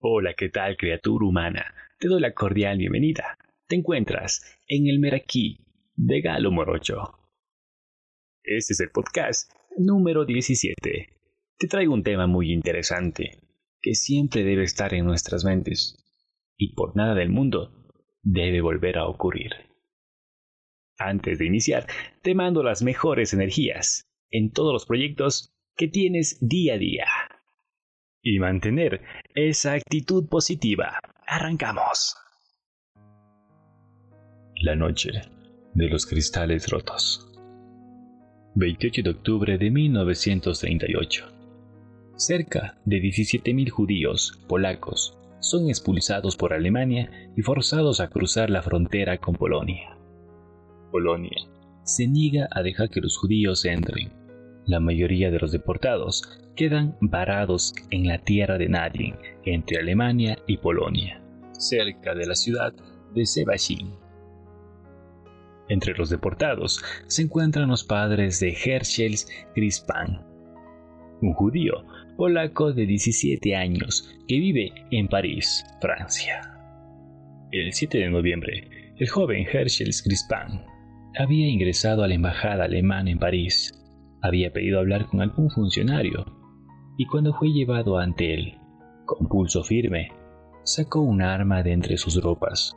Hola, ¿qué tal criatura humana? Te doy la cordial bienvenida. Te encuentras en el Meraquí de Galo Morocho. Este es el podcast número 17. Te traigo un tema muy interesante que siempre debe estar en nuestras mentes y por nada del mundo debe volver a ocurrir. Antes de iniciar, te mando las mejores energías en todos los proyectos que tienes día a día y mantener esa actitud positiva. Arrancamos. La noche de los cristales rotos. 28 de octubre de 1938. Cerca de 17.000 judíos polacos son expulsados por Alemania y forzados a cruzar la frontera con Polonia. Polonia se niega a dejar que los judíos entren. La mayoría de los deportados quedan varados en la tierra de nadie entre Alemania y Polonia, cerca de la ciudad de Sebashin. Entre los deportados se encuentran los padres de Herschel Grispan, un judío polaco de 17 años que vive en París, Francia. El 7 de noviembre, el joven Herschel Grispan había ingresado a la embajada alemana en París. Había pedido hablar con algún funcionario y cuando fue llevado ante él, con pulso firme, sacó un arma de entre sus ropas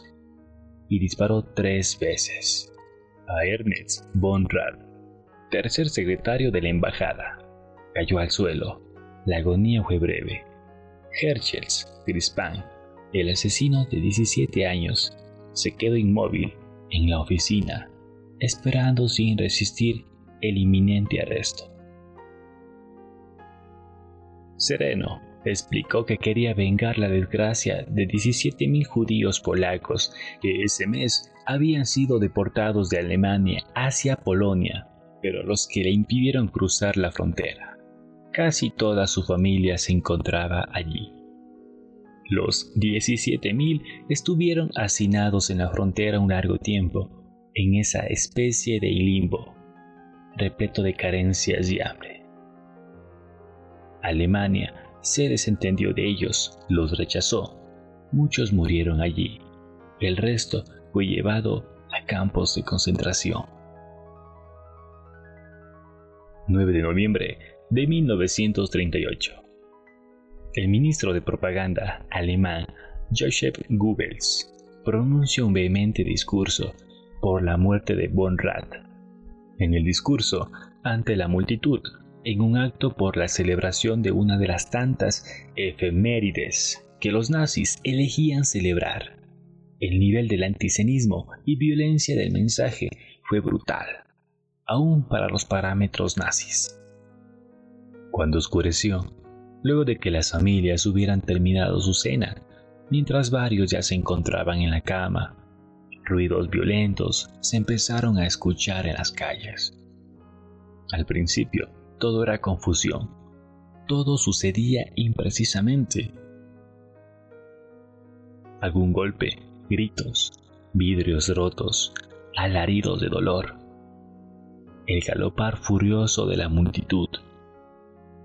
y disparó tres veces a Ernest von Rath, tercer secretario de la embajada. Cayó al suelo. La agonía fue breve. Herschels Grispan, el asesino de 17 años, se quedó inmóvil en la oficina, esperando sin resistir el inminente arresto. Sereno explicó que quería vengar la desgracia de 17.000 judíos polacos que ese mes habían sido deportados de Alemania hacia Polonia, pero los que le impidieron cruzar la frontera. Casi toda su familia se encontraba allí. Los 17.000 estuvieron hacinados en la frontera un largo tiempo, en esa especie de limbo, repleto de carencias y hambre. Alemania se desentendió de ellos, los rechazó. Muchos murieron allí. El resto fue llevado a campos de concentración. 9 de noviembre de 1938. El ministro de propaganda alemán Joseph Goebbels pronunció un vehemente discurso por la muerte de von Rath. En el discurso, ante la multitud, en un acto por la celebración de una de las tantas efemérides que los nazis elegían celebrar. El nivel del antisenismo y violencia del mensaje fue brutal, aún para los parámetros nazis. Cuando oscureció, luego de que las familias hubieran terminado su cena, mientras varios ya se encontraban en la cama, ruidos violentos se empezaron a escuchar en las calles. Al principio, todo era confusión. Todo sucedía imprecisamente. Algún golpe, gritos, vidrios rotos, alaridos de dolor. El galopar furioso de la multitud.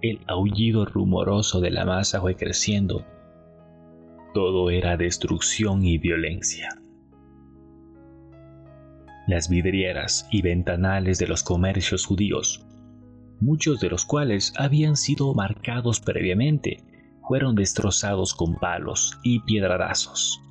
El aullido rumoroso de la masa fue creciendo. Todo era destrucción y violencia. Las vidrieras y ventanales de los comercios judíos muchos de los cuales habían sido marcados previamente, fueron destrozados con palos y piedradazos.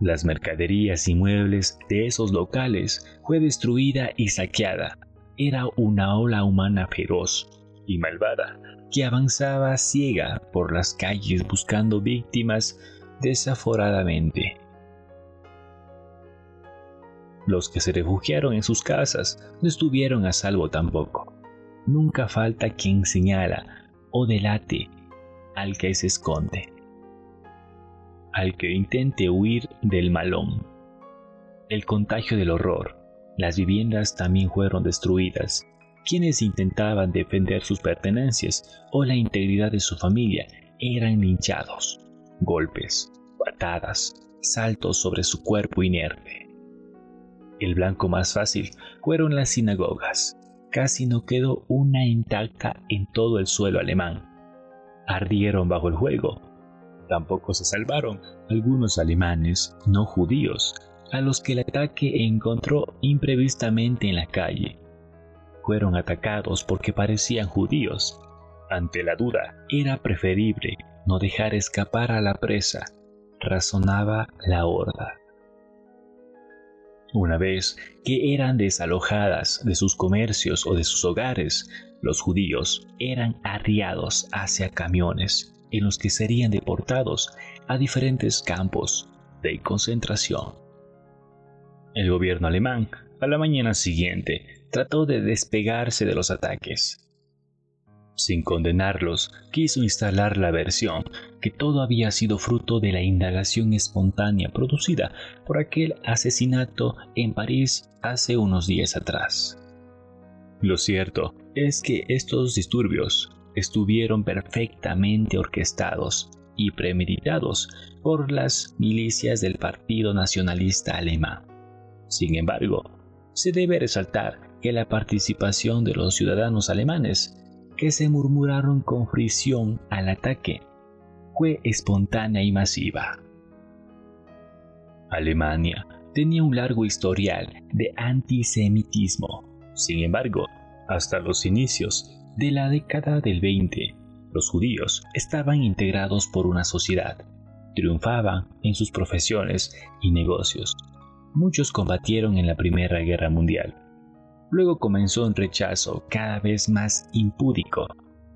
Las mercaderías y muebles de esos locales fue destruida y saqueada. Era una ola humana feroz y malvada que avanzaba ciega por las calles buscando víctimas desaforadamente. Los que se refugiaron en sus casas no estuvieron a salvo tampoco. Nunca falta quien señala o delate al que se esconde, al que intente huir del malón. El contagio del horror. Las viviendas también fueron destruidas. Quienes intentaban defender sus pertenencias o la integridad de su familia eran linchados. Golpes, patadas, saltos sobre su cuerpo inerte. El blanco más fácil fueron las sinagogas. Casi no quedó una intacta en todo el suelo alemán. Ardieron bajo el fuego Tampoco se salvaron algunos alemanes no judíos, a los que el ataque encontró imprevistamente en la calle. Fueron atacados porque parecían judíos. Ante la duda, era preferible no dejar escapar a la presa, razonaba la horda. Una vez que eran desalojadas de sus comercios o de sus hogares, los judíos eran arriados hacia camiones en los que serían deportados a diferentes campos de concentración. El gobierno alemán, a la mañana siguiente, trató de despegarse de los ataques. Sin condenarlos, quiso instalar la versión que todo había sido fruto de la indagación espontánea producida por aquel asesinato en París hace unos días atrás. Lo cierto es que estos disturbios estuvieron perfectamente orquestados y premeditados por las milicias del Partido Nacionalista Alemán. Sin embargo, se debe resaltar que la participación de los ciudadanos alemanes que se murmuraron con fricción al ataque fue espontánea y masiva. Alemania tenía un largo historial de antisemitismo. Sin embargo, hasta los inicios de la década del 20, los judíos estaban integrados por una sociedad, triunfaban en sus profesiones y negocios. Muchos combatieron en la Primera Guerra Mundial. Luego comenzó un rechazo cada vez más impúdico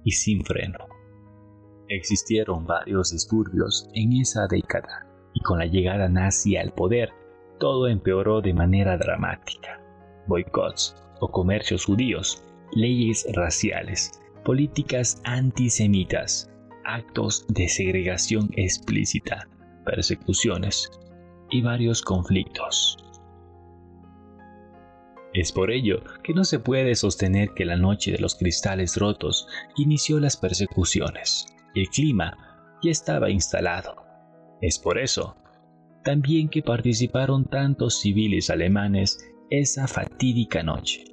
y sin freno. Existieron varios disturbios en esa década y con la llegada nazi al poder, todo empeoró de manera dramática. Boicots o comercios judíos leyes raciales, políticas antisemitas, actos de segregación explícita, persecuciones y varios conflictos. Es por ello que no se puede sostener que la noche de los cristales rotos inició las persecuciones. El clima ya estaba instalado. Es por eso también que participaron tantos civiles alemanes esa fatídica noche.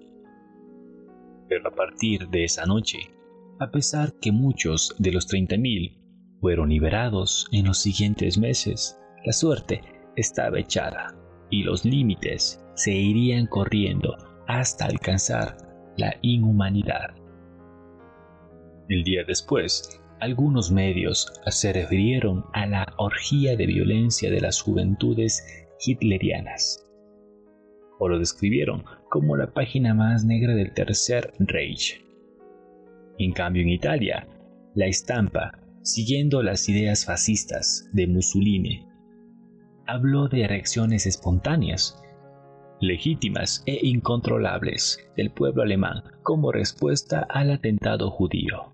Pero a partir de esa noche, a pesar que muchos de los 30.000 fueron liberados en los siguientes meses, la suerte estaba echada y los límites se irían corriendo hasta alcanzar la inhumanidad. El día después, algunos medios se refirieron a la orgía de violencia de las juventudes hitlerianas, o lo describieron como la página más negra del Tercer Reich. En cambio, en Italia, la estampa, siguiendo las ideas fascistas de Mussolini, habló de reacciones espontáneas, legítimas e incontrolables del pueblo alemán como respuesta al atentado judío.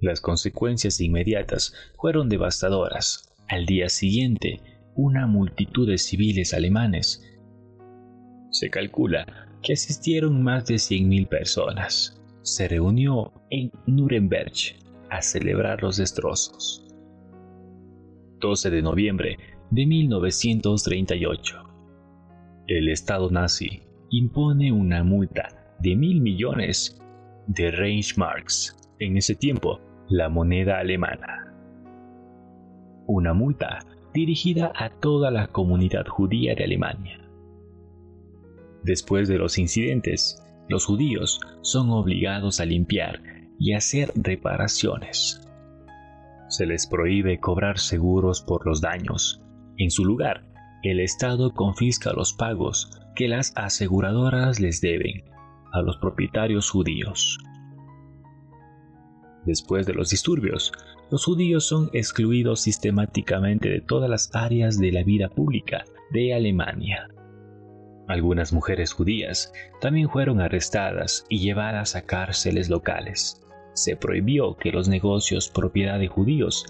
Las consecuencias inmediatas fueron devastadoras. Al día siguiente, una multitud de civiles alemanes se calcula que asistieron más de 100.000 personas. Se reunió en Nuremberg a celebrar los destrozos. 12 de noviembre de 1938. El Estado nazi impone una multa de mil millones de Reichsmarks, en ese tiempo la moneda alemana. Una multa dirigida a toda la comunidad judía de Alemania. Después de los incidentes, los judíos son obligados a limpiar y hacer reparaciones. Se les prohíbe cobrar seguros por los daños. En su lugar, el Estado confisca los pagos que las aseguradoras les deben a los propietarios judíos. Después de los disturbios, los judíos son excluidos sistemáticamente de todas las áreas de la vida pública de Alemania. Algunas mujeres judías también fueron arrestadas y llevadas a cárceles locales. Se prohibió que los negocios propiedad de judíos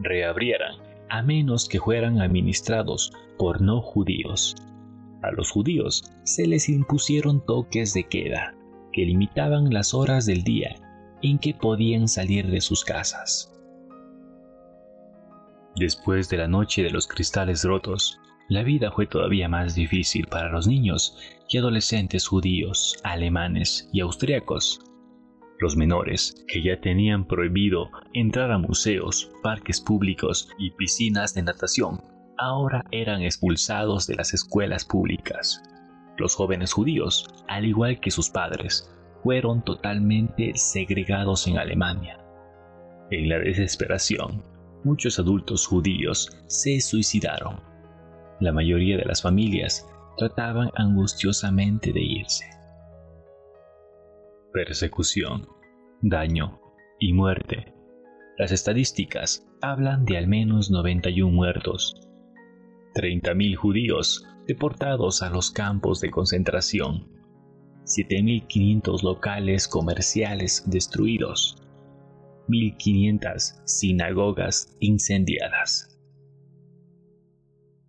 reabrieran a menos que fueran administrados por no judíos. A los judíos se les impusieron toques de queda que limitaban las horas del día en que podían salir de sus casas. Después de la noche de los cristales rotos, la vida fue todavía más difícil para los niños y adolescentes judíos, alemanes y austriacos. Los menores, que ya tenían prohibido entrar a museos, parques públicos y piscinas de natación, ahora eran expulsados de las escuelas públicas. Los jóvenes judíos, al igual que sus padres, fueron totalmente segregados en Alemania. En la desesperación, muchos adultos judíos se suicidaron. La mayoría de las familias trataban angustiosamente de irse. Persecución, daño y muerte. Las estadísticas hablan de al menos 91 muertos, 30.000 judíos deportados a los campos de concentración, 7.500 locales comerciales destruidos, 1.500 sinagogas incendiadas.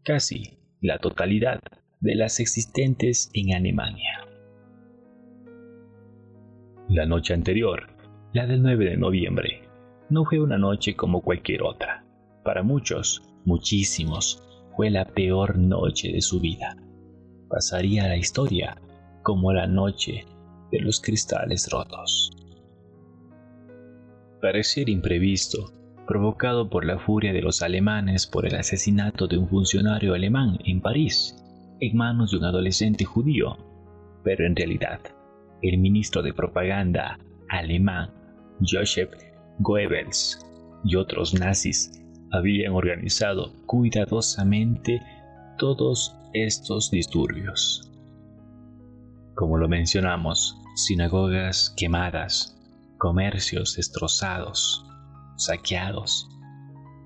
Casi la totalidad de las existentes en Alemania. La noche anterior, la del 9 de noviembre, no fue una noche como cualquier otra. Para muchos, muchísimos, fue la peor noche de su vida. Pasaría a la historia como la noche de los cristales rotos. Parecer imprevisto, provocado por la furia de los alemanes por el asesinato de un funcionario alemán en París, en manos de un adolescente judío, pero en realidad, el ministro de propaganda alemán, Joseph Goebbels, y otros nazis habían organizado cuidadosamente todos estos disturbios. Como lo mencionamos, sinagogas quemadas, comercios destrozados, saqueados,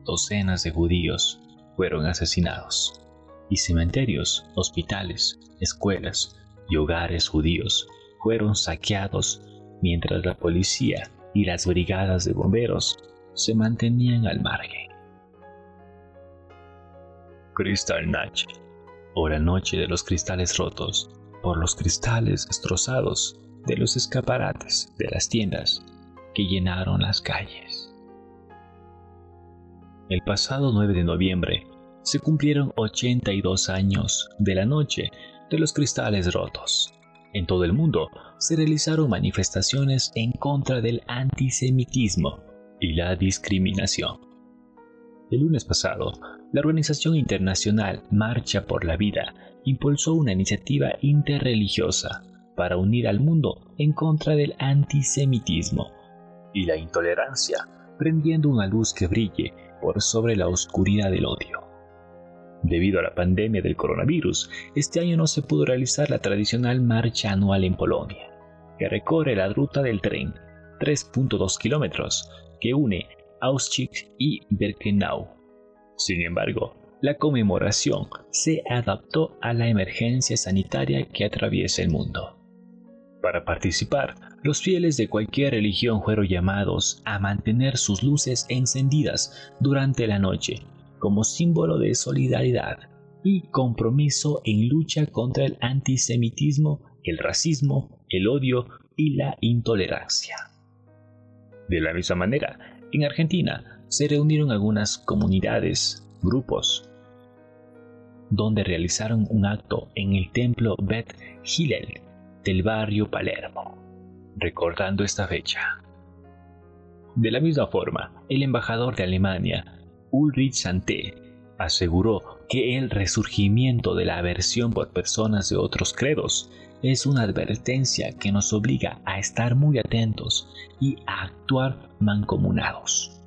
docenas de judíos fueron asesinados, y cementerios, hospitales, escuelas y hogares judíos fueron saqueados mientras la policía y las brigadas de bomberos se mantenían al margen. Kristallnacht, o la noche de los cristales rotos, por los cristales destrozados de los escaparates de las tiendas que llenaron las calles. El pasado 9 de noviembre se cumplieron 82 años de la noche de los cristales rotos. En todo el mundo se realizaron manifestaciones en contra del antisemitismo y la discriminación. El lunes pasado, la Organización Internacional Marcha por la Vida impulsó una iniciativa interreligiosa para unir al mundo en contra del antisemitismo y la intolerancia, prendiendo una luz que brille por sobre la oscuridad del odio. Debido a la pandemia del coronavirus, este año no se pudo realizar la tradicional marcha anual en Polonia, que recorre la ruta del tren, 3.2 kilómetros, que une Auschwitz y Birkenau. Sin embargo, la conmemoración se adaptó a la emergencia sanitaria que atraviesa el mundo. Para participar, los fieles de cualquier religión fueron llamados a mantener sus luces encendidas durante la noche, como símbolo de solidaridad y compromiso en lucha contra el antisemitismo, el racismo, el odio y la intolerancia. De la misma manera, en Argentina se reunieron algunas comunidades, grupos, donde realizaron un acto en el templo Beth Hillel del barrio Palermo, recordando esta fecha. De la misma forma, el embajador de Alemania, Ulrich Santé, aseguró que el resurgimiento de la aversión por personas de otros credos es una advertencia que nos obliga a estar muy atentos y a actuar mancomunados.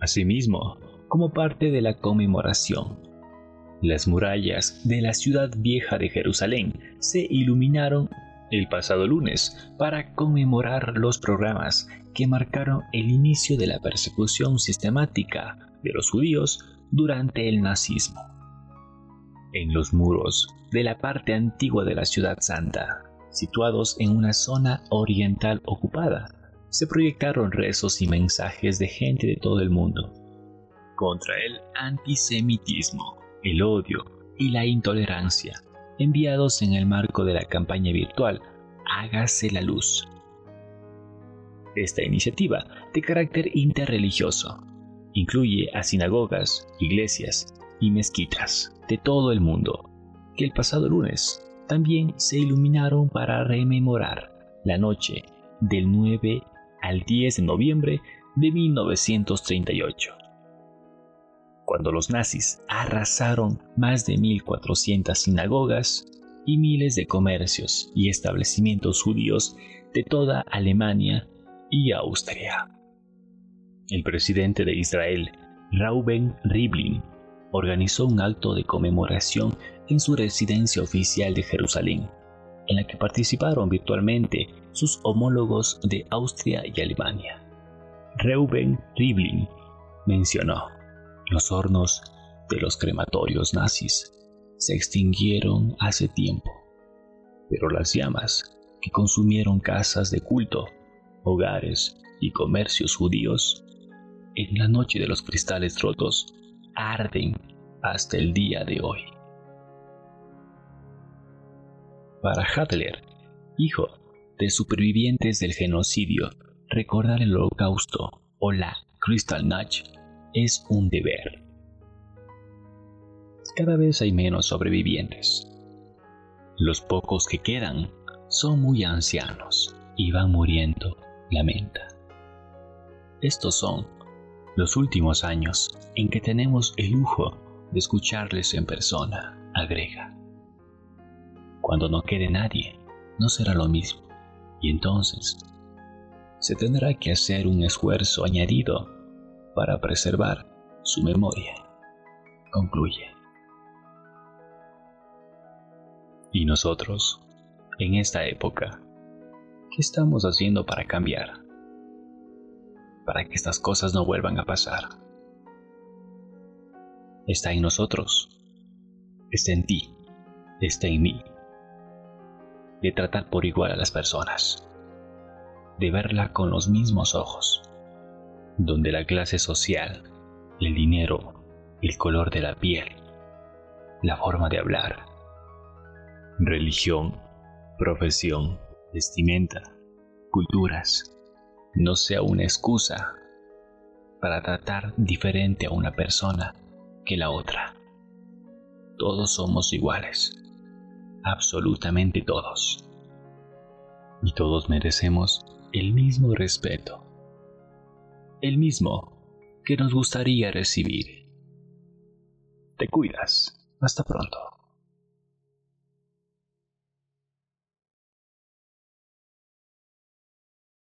Asimismo, como parte de la conmemoración, las murallas de la ciudad vieja de Jerusalén se iluminaron el pasado lunes para conmemorar los programas que marcaron el inicio de la persecución sistemática de los judíos durante el nazismo. En los muros de la parte antigua de la ciudad santa, situados en una zona oriental ocupada, se proyectaron rezos y mensajes de gente de todo el mundo contra el antisemitismo, el odio y la intolerancia, enviados en el marco de la campaña virtual Hágase la luz. Esta iniciativa, de carácter interreligioso, incluye a sinagogas, iglesias y mezquitas de todo el mundo el pasado lunes también se iluminaron para rememorar la noche del 9 al 10 de noviembre de 1938, cuando los nazis arrasaron más de 1.400 sinagogas y miles de comercios y establecimientos judíos de toda Alemania y Austria. El presidente de Israel, Reuben Rivlin, organizó un acto de conmemoración en su residencia oficial de Jerusalén, en la que participaron virtualmente sus homólogos de Austria y Alemania. Reuben Rivlin mencionó, los hornos de los crematorios nazis se extinguieron hace tiempo, pero las llamas que consumieron casas de culto, hogares y comercios judíos, en la noche de los cristales rotos, arden hasta el día de hoy. Para Hadler, hijo de supervivientes del genocidio, recordar el holocausto o la Kristallnacht es un deber. Cada vez hay menos sobrevivientes. Los pocos que quedan son muy ancianos y van muriendo, lamenta. Estos son los últimos años en que tenemos el lujo de escucharles en persona, agrega. Cuando no quede nadie, no será lo mismo, y entonces se tendrá que hacer un esfuerzo añadido para preservar su memoria, concluye. ¿Y nosotros, en esta época, qué estamos haciendo para cambiar? Para que estas cosas no vuelvan a pasar. Está en nosotros, está en ti, está en mí. De tratar por igual a las personas, de verla con los mismos ojos, donde la clase social, el dinero, el color de la piel, la forma de hablar, religión, profesión, vestimenta, culturas, no sea una excusa para tratar diferente a una persona que la otra. Todos somos iguales, absolutamente todos. Y todos merecemos el mismo respeto, el mismo que nos gustaría recibir. Te cuidas. Hasta pronto.